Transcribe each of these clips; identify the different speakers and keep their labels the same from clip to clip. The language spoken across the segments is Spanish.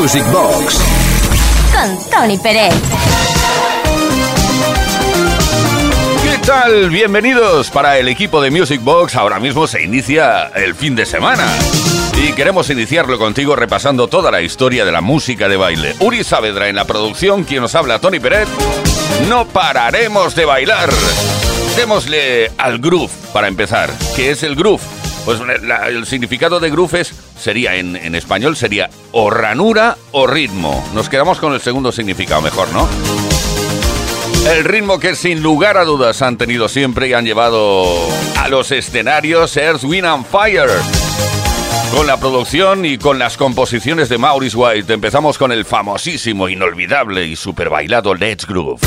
Speaker 1: Music Box.
Speaker 2: Con Tony Pérez.
Speaker 3: ¿Qué tal? Bienvenidos para el equipo de Music Box. Ahora mismo se inicia el fin de semana. Y queremos iniciarlo contigo repasando toda la historia de la música de baile. Uri Saavedra en la producción, quien nos habla, Tony Pérez. No pararemos de bailar. Démosle al groove para empezar. ¿Qué es el groove? Pues el significado de groove sería en, en español sería o ranura o ritmo. Nos quedamos con el segundo significado mejor, ¿no? El ritmo que sin lugar a dudas han tenido siempre y han llevado a los escenarios Earth, Wind and Fire. Con la producción y con las composiciones de Maurice White empezamos con el famosísimo, inolvidable y super bailado Let's Groove.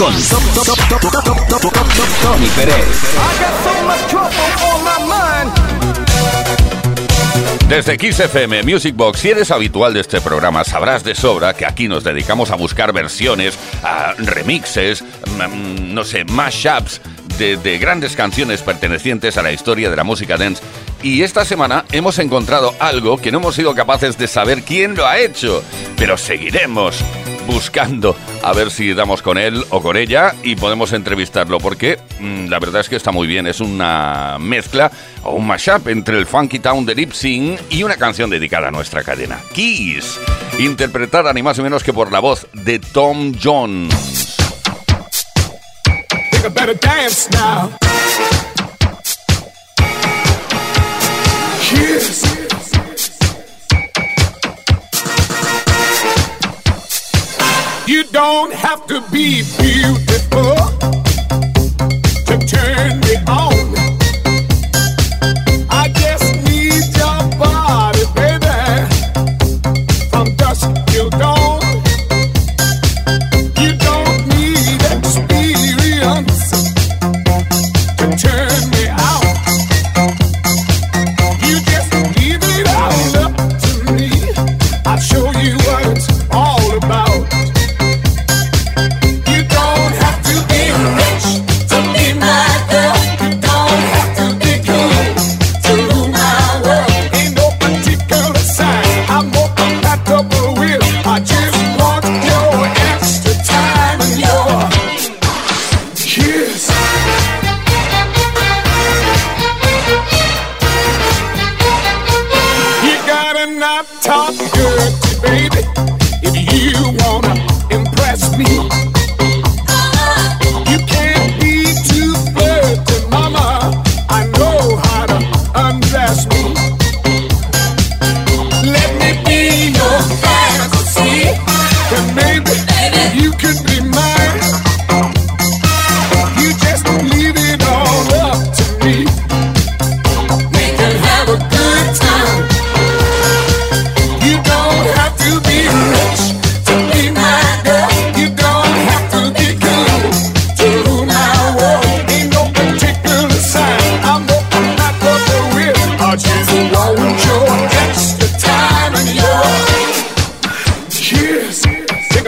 Speaker 1: Con Tony Pérez.
Speaker 3: Desde XFM Music Box, si eres habitual de este programa, sabrás de sobra que aquí nos dedicamos a buscar versiones, a remixes, mm, no sé, mashups de, de grandes canciones pertenecientes a la historia de la música dance. Y esta semana hemos encontrado algo que no hemos sido capaces de saber quién lo ha hecho, pero seguiremos buscando a ver si damos con él o con ella y podemos entrevistarlo, porque mm, la verdad es que está muy bien. Es una mezcla o un mashup entre el Funky Town de Lip Sync y una canción dedicada a nuestra cadena, Kiss, interpretada ni más ni menos que por la voz de Tom Jones.
Speaker 1: You don't have to be beautiful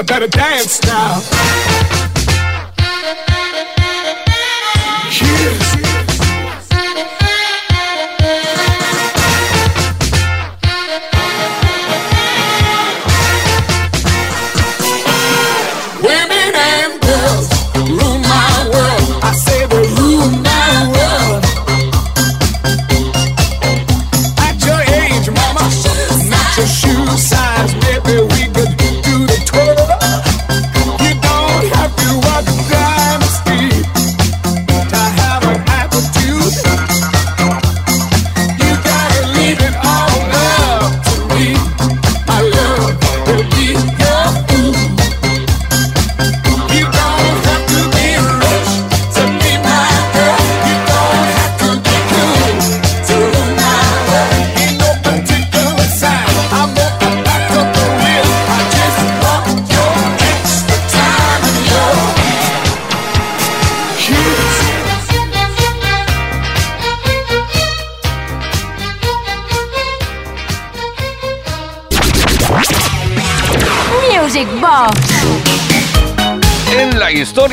Speaker 1: Better dance now.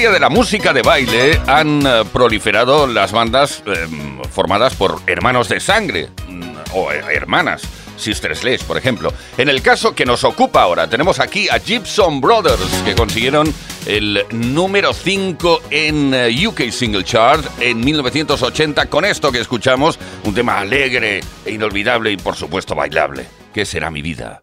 Speaker 3: De la música de baile han eh, proliferado las bandas eh, formadas por hermanos de sangre mm, o eh, hermanas. Sister Sledge, por ejemplo. En el caso que nos ocupa ahora, tenemos aquí a Gibson Brothers, que consiguieron el número 5 en eh, UK Single Chart en 1980 con esto que escuchamos, un tema alegre e inolvidable y por supuesto bailable. ¿Qué será mi vida?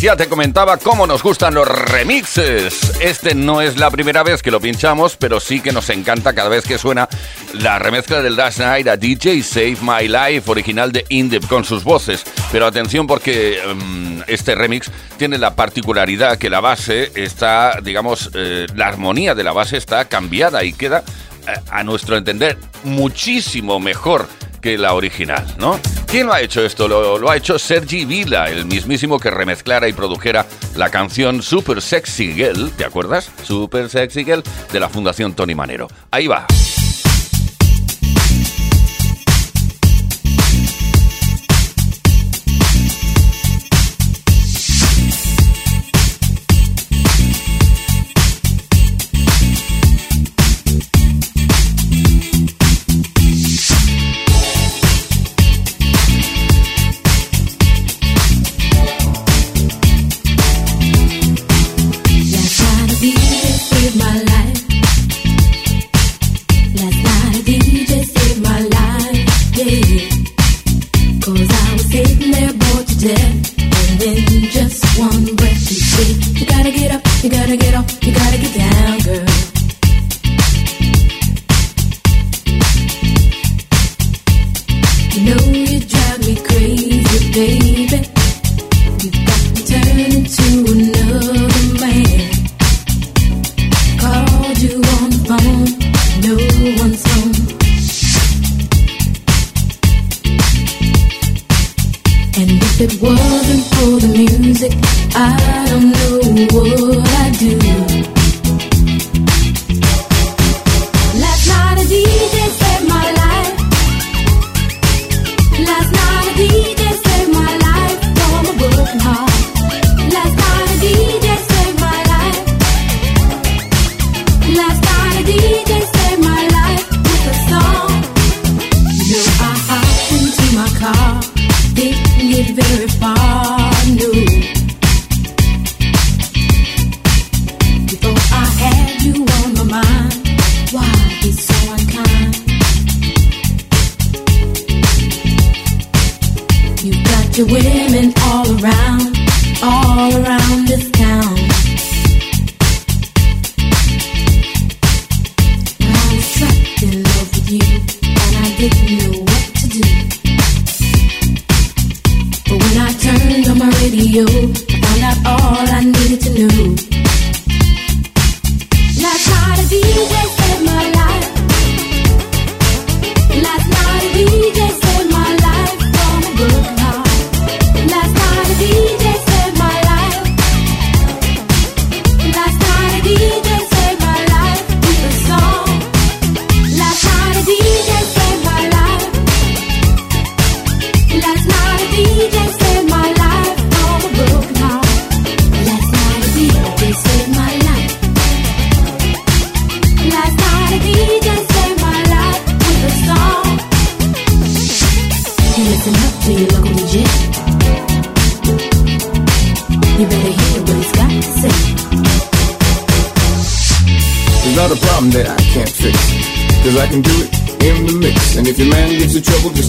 Speaker 4: Ya te comentaba cómo nos gustan los remixes. Este no es la primera vez que lo pinchamos, pero sí que nos encanta cada vez que suena la remezcla del Dash Night a DJ Save My Life, original de Indep, con sus voces. Pero atención porque em, este remix tiene la particularidad que la base está, digamos, eh, la armonía de la base está cambiada y queda, a nuestro entender, muchísimo mejor que la original, ¿no? ¿Quién lo ha hecho esto? Lo, ha hecho Sergi Vila, el mismísimo que remezclara y produjera la canción Super Sexy Girl, ¿te acuerdas? Super Sexy Girl de la Fundación Tony Manero. Ahí va.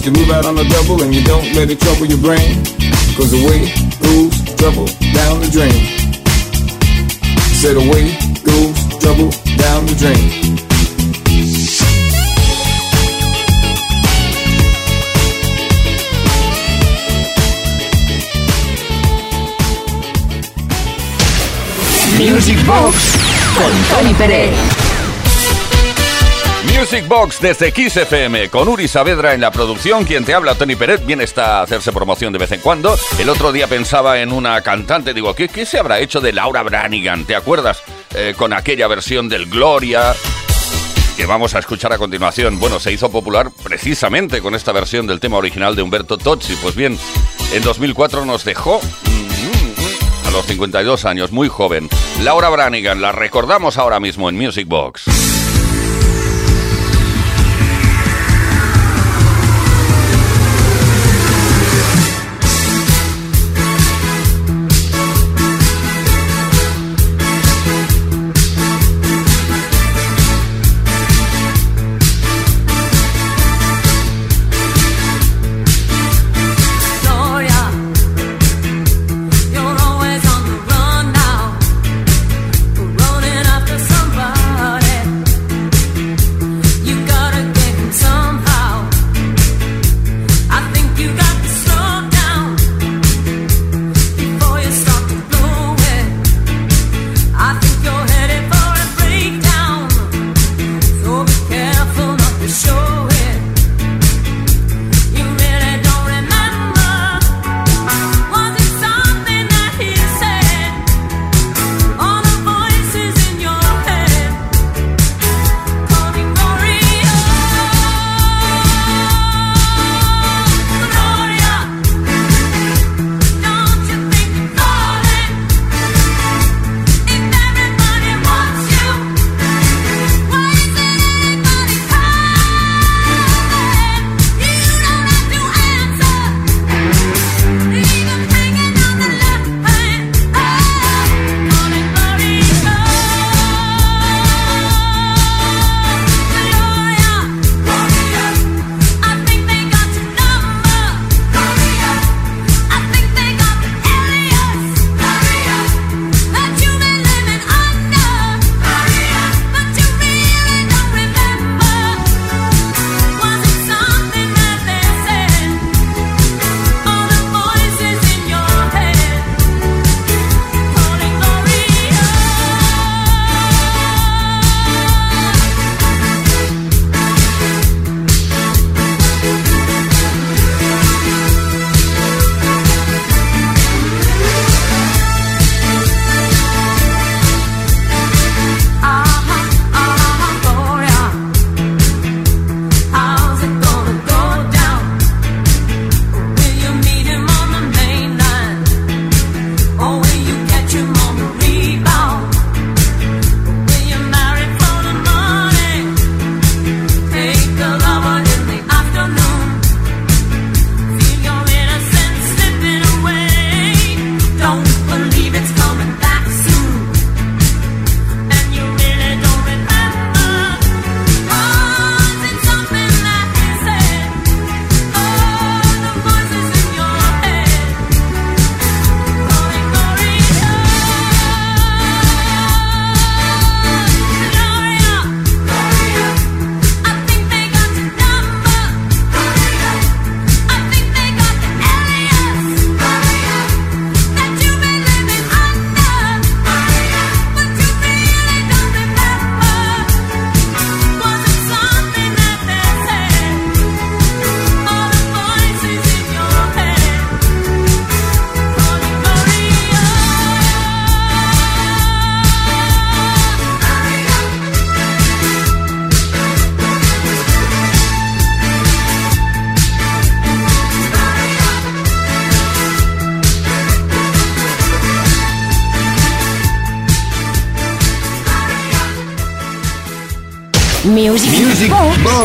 Speaker 5: You move out on the double and you don't let it trouble your brain. Cause the goes trouble down the drain. Said the way goes trouble down the drain.
Speaker 2: Music Box con Tony Pérez.
Speaker 3: Music Box desde XFM con Uri Saavedra en la producción, quien te habla Tony Peret, bien está a hacerse promoción de vez en cuando. El otro día pensaba en una cantante, digo, ¿qué, qué se habrá hecho de Laura Branigan? ¿Te acuerdas? Eh, con aquella versión del Gloria que vamos a escuchar a continuación. Bueno, se hizo popular precisamente con esta versión del tema original de Humberto Tozzi. Pues bien, en 2004 nos dejó mm, mm, mm, a los 52 años, muy joven. Laura Branigan, la recordamos ahora mismo en Music Box.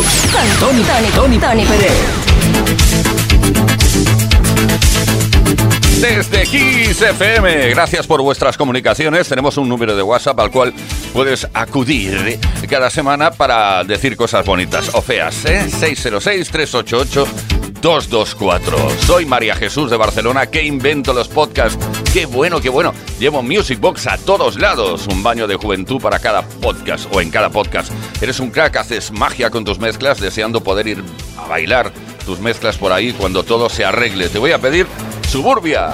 Speaker 6: Fox
Speaker 2: con Tony, Tony, Tony, Tony Pérez.
Speaker 3: Desde XFM, gracias por vuestras comunicaciones. Tenemos un número de WhatsApp al cual puedes acudir cada semana para decir cosas bonitas o feas. ¿eh? 606-388-224. Soy María Jesús de Barcelona, que invento los podcasts. Qué bueno, qué bueno. Llevo Music Box a todos lados. Un baño de juventud para cada podcast o en cada podcast. Eres un crack, haces magia con tus mezclas, deseando poder ir a bailar tus mezclas por ahí cuando todo se arregle. Te voy a pedir Suburbia.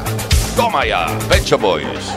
Speaker 3: Toma ya, Pecho Boys.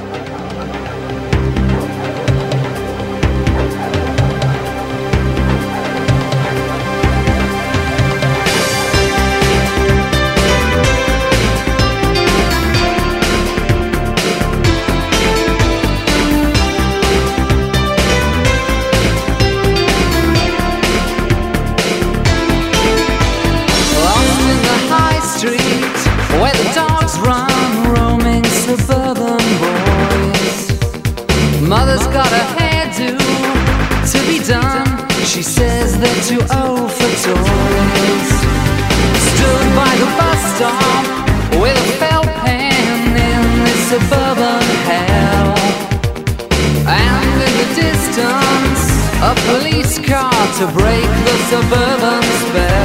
Speaker 7: to break the suburban spell.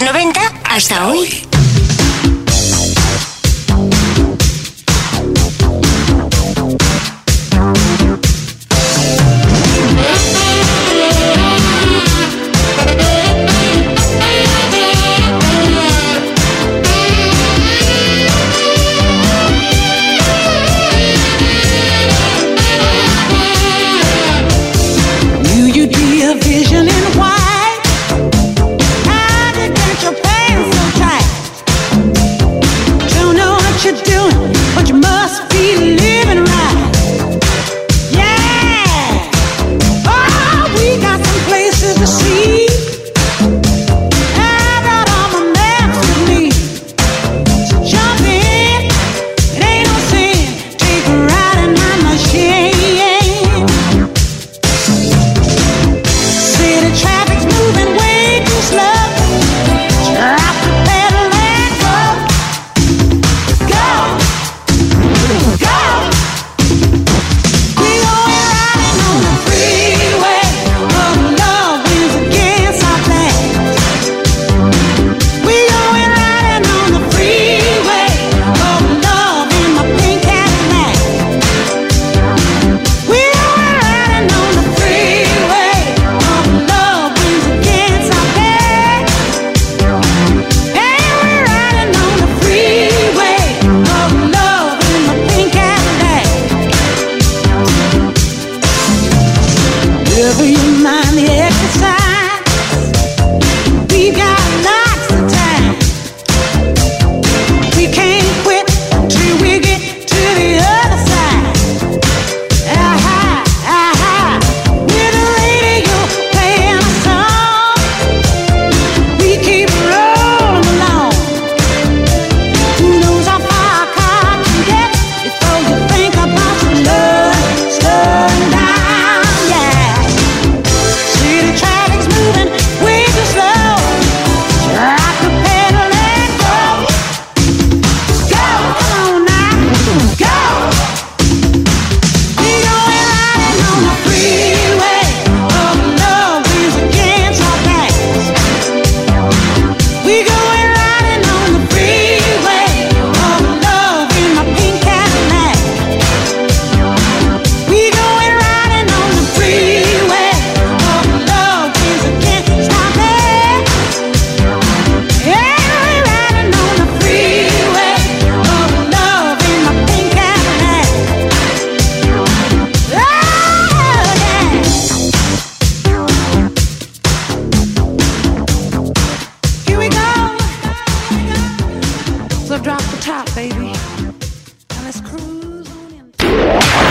Speaker 8: los 90 hasta hoy.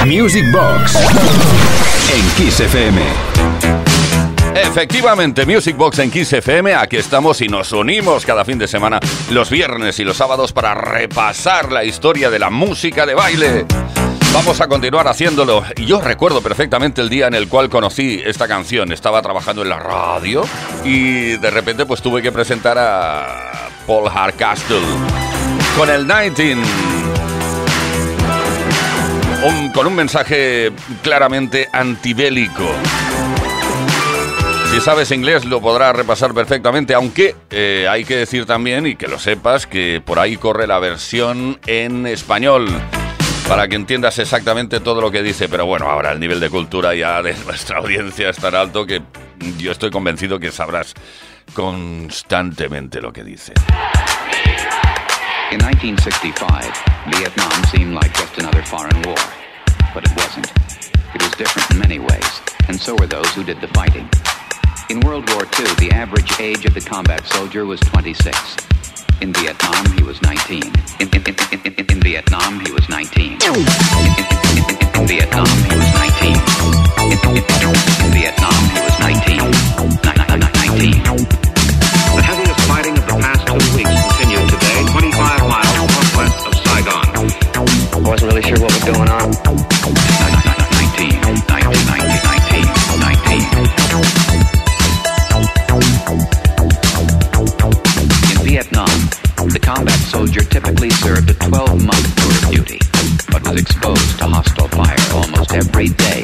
Speaker 2: Music Box en Kiss FM.
Speaker 3: Efectivamente, Music Box en Kiss FM, aquí estamos y nos unimos cada fin de semana, los viernes y los sábados, para repasar la historia de la música de baile. Vamos a continuar haciéndolo. Yo recuerdo perfectamente el día en el cual conocí esta canción. Estaba trabajando en la radio y de repente pues tuve que presentar a Paul Hardcastle con el 19. Con un mensaje claramente antibélico. Si sabes inglés lo podrás repasar perfectamente, aunque eh, hay que decir también, y que lo sepas, que por ahí corre la versión en español, para que entiendas exactamente todo lo que dice. Pero bueno, ahora el nivel de cultura ya de nuestra audiencia es tan alto que yo estoy convencido que sabrás constantemente lo que dice.
Speaker 9: In 1965, Vietnam seemed like just another foreign war. But it wasn't. It was different in many ways, and so were those who did the fighting. In World War II, the average age of the combat soldier was 26. In Vietnam, he was 19. In, in, in, in, Vietnam, he was 19. In, Vietnam, he was 19. In, Vietnam, he was 19. Ni- ni- ni- 19.
Speaker 10: Wasn't really sure what was going on.
Speaker 9: 19, 19, 19, 19. In Vietnam, the combat soldier typically served a 12-month tour of duty, but was exposed to hostile fire almost every day.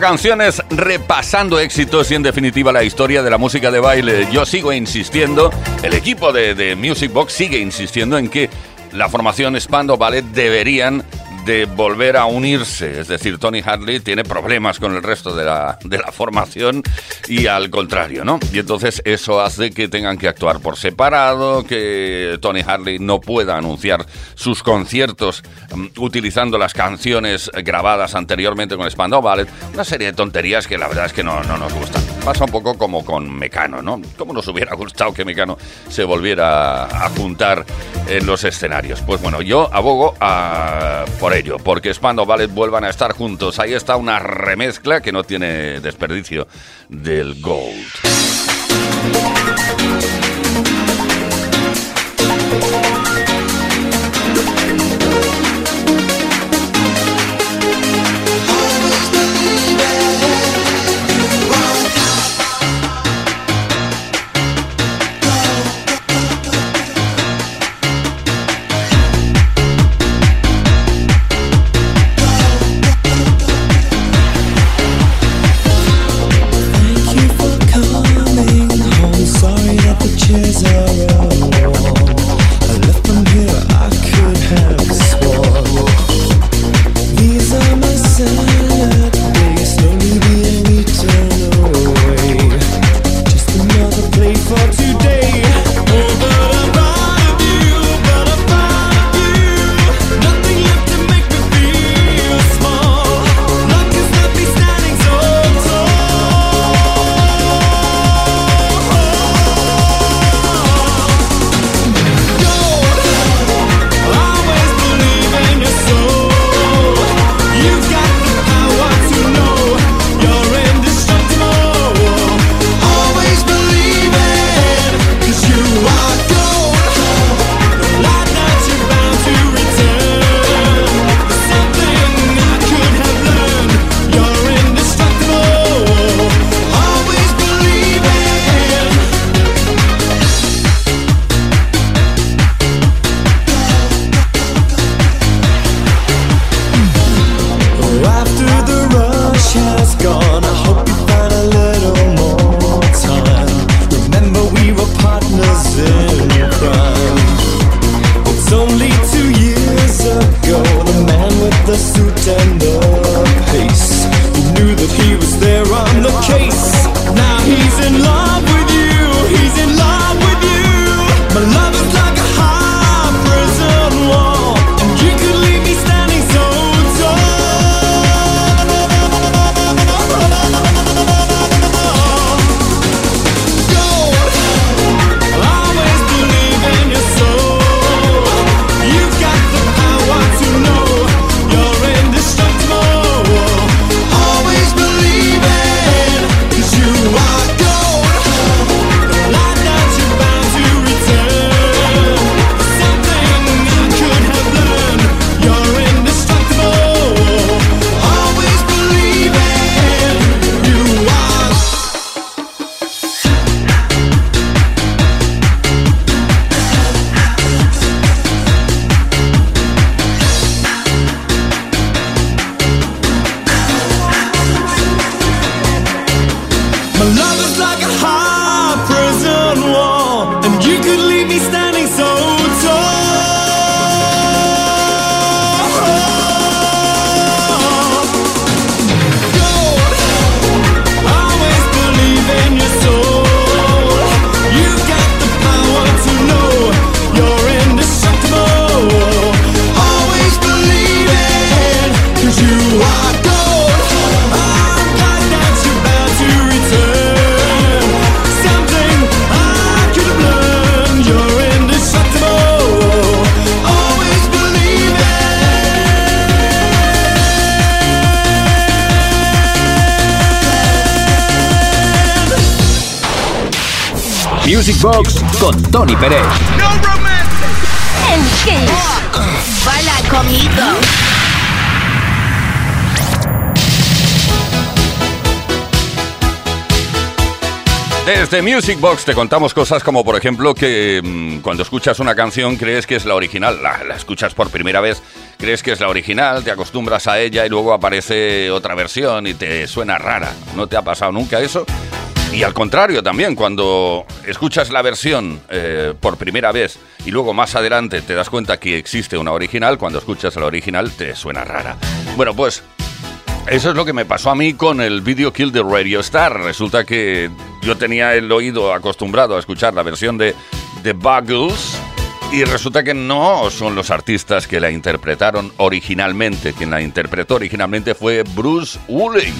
Speaker 3: Canciones, repasando éxitos y en definitiva la historia de la música de baile. Yo sigo insistiendo, el equipo de, de Music Box sigue insistiendo en que la formación Spando Ballet deberían
Speaker 11: de volver a unirse. Es decir, Tony Hartley tiene problemas con el resto de la, de la formación y al contrario, ¿no? Y entonces eso hace que tengan que actuar por separado, que Tony Hartley no pueda anunciar sus conciertos mm, utilizando las canciones grabadas anteriormente con Spandau Ballet. Una serie de tonterías que la verdad es que no, no nos gustan. Pasa un poco como con Mecano, ¿no? ¿Cómo nos hubiera gustado que Mecano se volviera a juntar en los escenarios? Pues bueno, yo abogo a- por ello, porque Spandau Ballet vuelvan a estar juntos. Ahí está una remezcla que no tiene desperdicio del Gold.
Speaker 2: Music Box con Tony Pérez.
Speaker 6: En Kiss. Baila conmigo.
Speaker 11: Desde Music Box te contamos cosas como, por ejemplo, que mm, cuando escuchas una canción crees que es la original, la, la escuchas por primera vez, crees que es la original, te acostumbras a ella y luego aparece otra versión y te suena rara. ¿No te ha pasado nunca eso?
Speaker 3: Y al contrario también, cuando escuchas la versión eh, por primera vez y luego más adelante te das cuenta que existe una original, cuando escuchas la original te suena rara. Bueno, pues eso es lo que me pasó a mí con el video Kill de Radio Star. Resulta que yo tenía el oído acostumbrado a escuchar la versión de The Buggles y resulta que no son los artistas que la interpretaron originalmente. Quien la interpretó originalmente fue Bruce Woolley.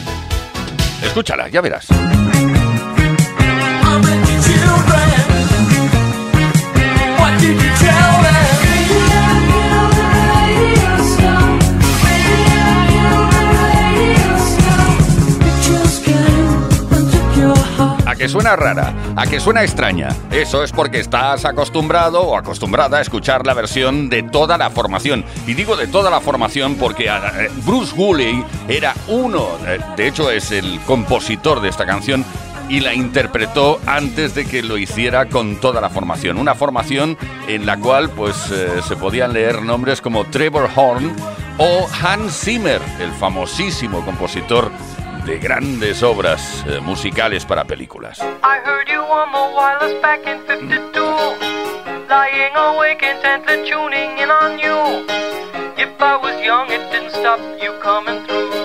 Speaker 3: Escúchala, ya verás. Suena rara, a que suena extraña. Eso es porque estás acostumbrado o acostumbrada a escuchar la versión de toda la formación. Y digo de toda la formación porque eh, Bruce Woolley era uno, eh, de hecho es el compositor de esta canción y la interpretó antes de que lo hiciera con toda la formación. Una formación en la cual pues eh, se podían leer nombres como Trevor Horn o Hans Zimmer, el famosísimo compositor de grandes obras eh, musicales para películas.
Speaker 12: I heard you on the wireless back in 52. Lying awake intently tuning in on you. If I was young, it didn't stop you coming through.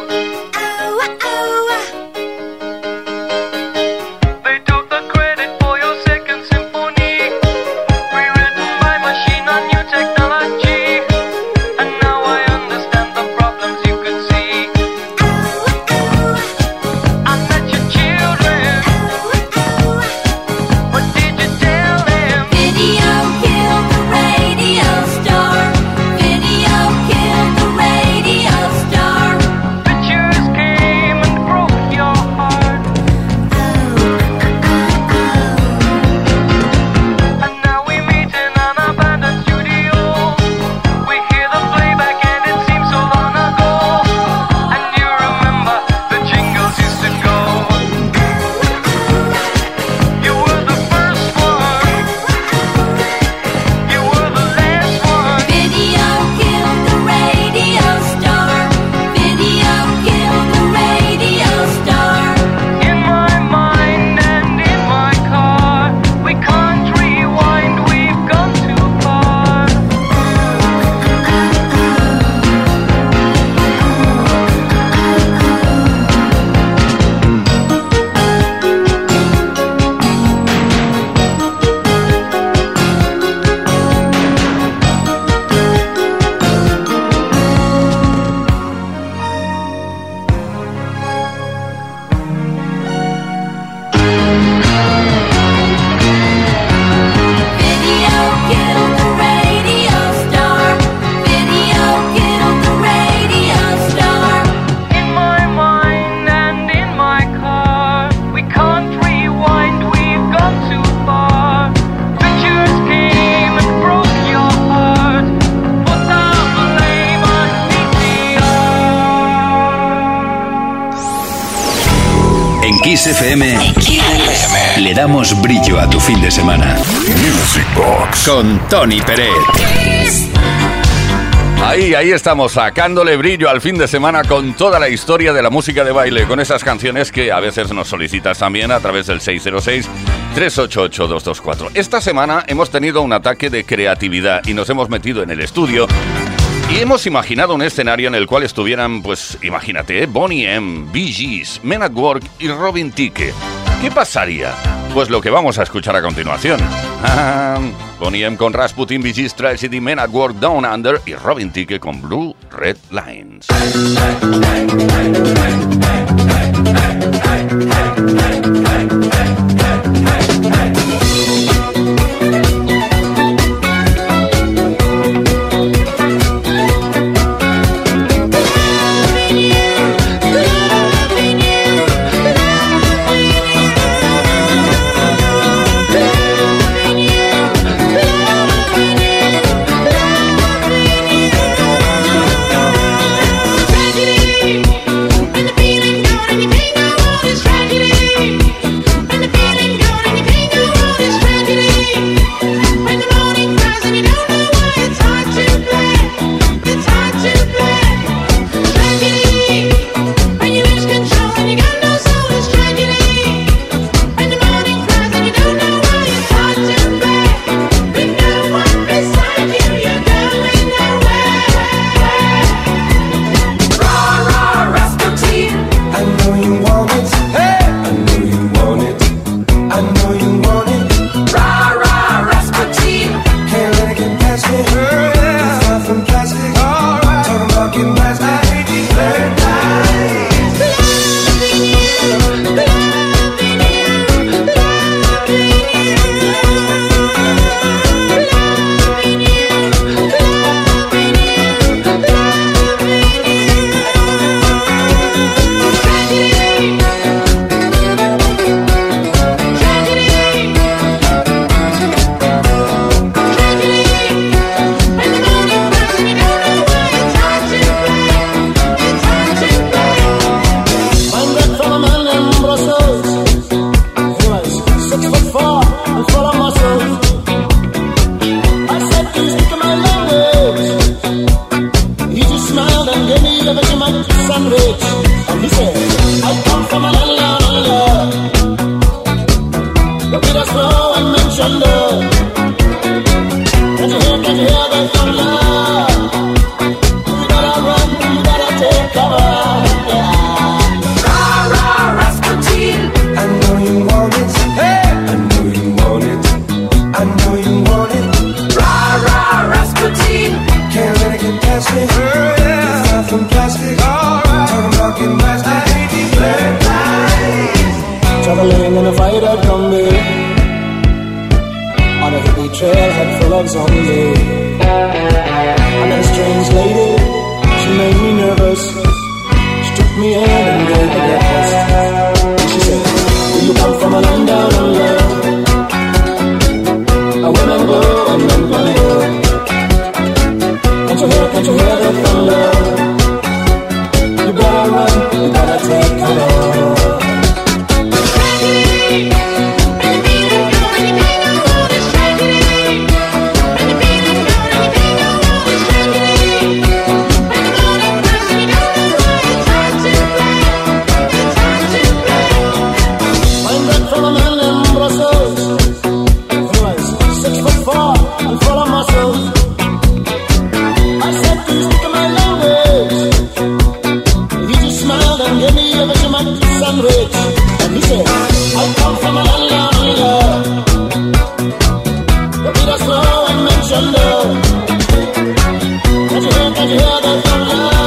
Speaker 2: Fin de semana. Music Box con Tony Peret.
Speaker 3: Ahí, ahí estamos, sacándole brillo al fin de semana con toda la historia de la música de baile, con esas canciones que a veces nos solicitas también a través del 606-388-224. Esta semana hemos tenido un ataque de creatividad y nos hemos metido en el estudio y hemos imaginado un escenario en el cual estuvieran, pues imagínate, ¿eh? Bonnie M, Bee Gees, Men at Work y Robin Ticke. ¿Qué pasaría? Pues lo que vamos a escuchar a continuación. Bonnie M con Rasputin, Gees, Tragedy, Men at Work, Down Under y Robin Ticke con Blue Red Lines.
Speaker 11: Slow and mention the. Can't you hear? Can't you hear the thunder? You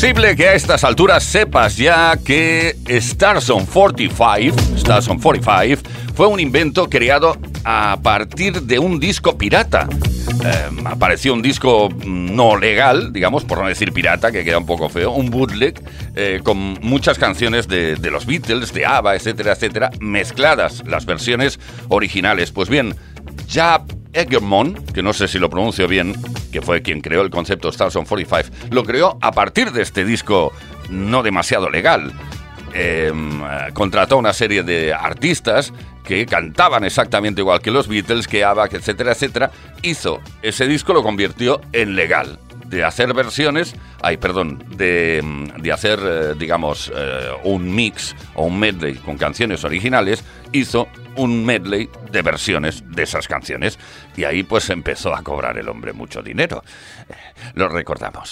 Speaker 3: posible que a estas alturas sepas ya que Stars on 45, Stars on 45, fue un invento creado a partir de un disco pirata. Eh, apareció un disco no legal, digamos, por no decir pirata, que queda un poco feo, un bootleg eh, con muchas canciones de, de los Beatles, de ABBA, etcétera, etcétera, mezcladas las versiones originales. Pues bien, ya Eggermon, que no sé si lo pronuncio bien, que fue quien creó el concepto Stars on 45, lo creó a partir de este disco no demasiado legal. Eh, contrató una serie de artistas que cantaban exactamente igual que los Beatles, que ABBA, etcétera, etcétera. Hizo ese disco, lo convirtió en legal. De hacer versiones, ay, perdón, de, mm, de hacer, eh, digamos, eh, un mix o un medley con canciones originales, hizo un medley de versiones de esas canciones. Y ahí pues empezó a cobrar el hombre mucho dinero. Eh, Lo recordamos.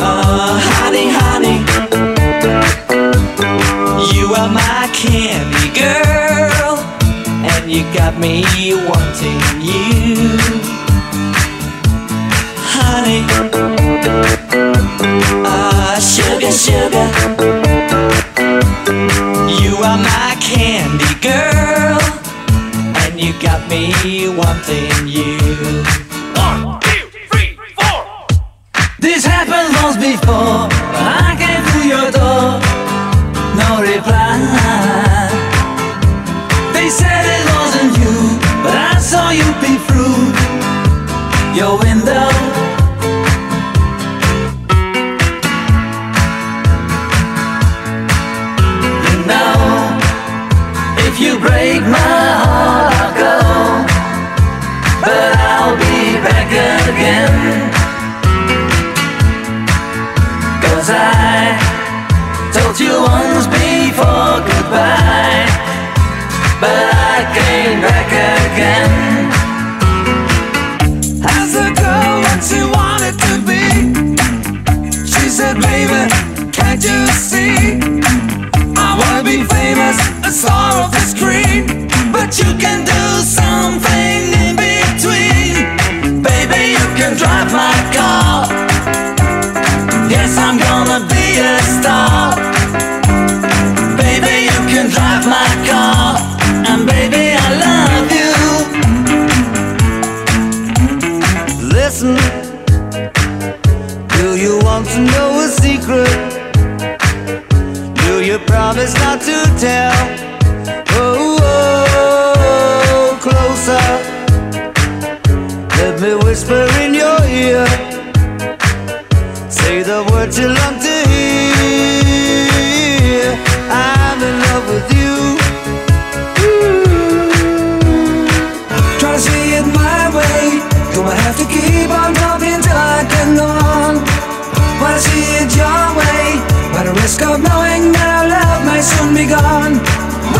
Speaker 13: Uh, honey, honey, you are my candy girl, and you got me wanting you, honey, uh, sugar, sugar, you are my candy girl, and you got me wanting you.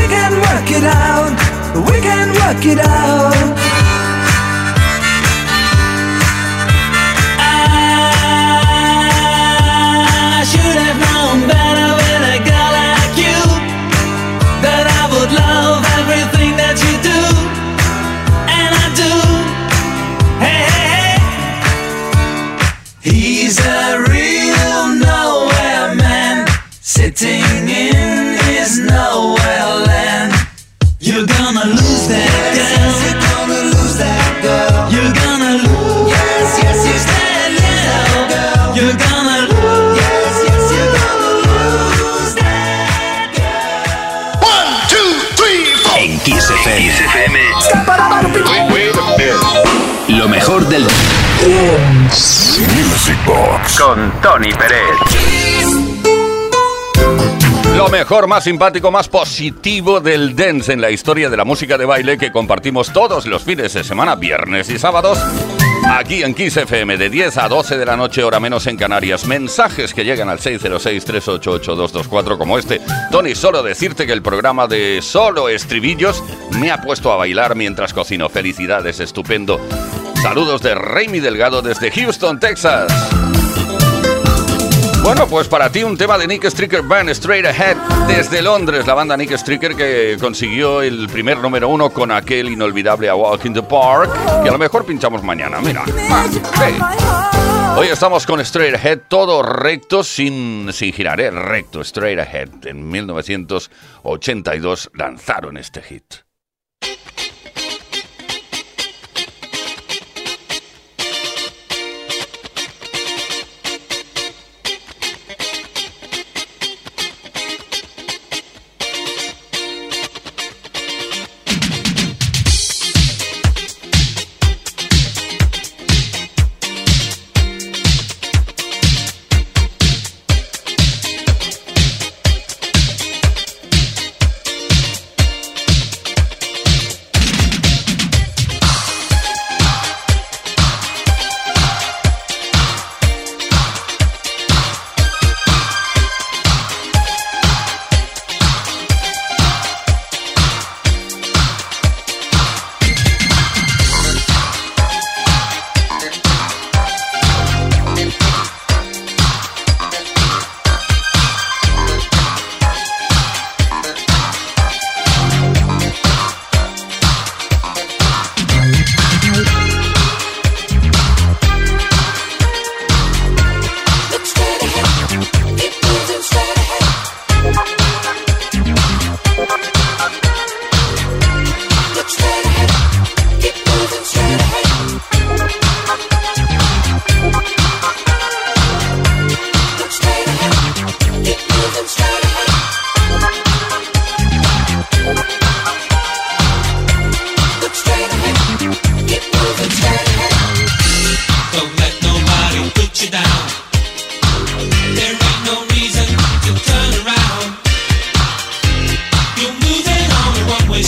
Speaker 13: We can work it out. We can work it out. I should have known better with a girl like you that I would love everything that you do, and I do. Hey, hey, hey. He's a real nowhere man, sitting
Speaker 2: Lo mejor del Music Box con Tony Pérez.
Speaker 3: Lo mejor, más simpático, más positivo del dance en la historia de la música de baile que compartimos todos los fines de semana, viernes y sábados. Aquí en Kiss FM de 10 a 12 de la noche, hora menos en Canarias. Mensajes que llegan al 606-388-224 como este. Tony, solo decirte que el programa de Solo Estribillos me ha puesto a bailar mientras cocino. Felicidades, estupendo. Saludos de Raimi Delgado desde Houston, Texas. Bueno, pues para ti un tema de Nick Stricker Band Straight Ahead desde Londres, la banda Nick Stricker que consiguió el primer número uno con aquel inolvidable A Walk in the Park, que a lo mejor pinchamos mañana, mira. Ah. Hoy estamos con Straight Ahead, todo recto, sin, sin girar, ¿eh? recto, Straight Ahead. En 1982 lanzaron este hit.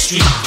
Speaker 14: street.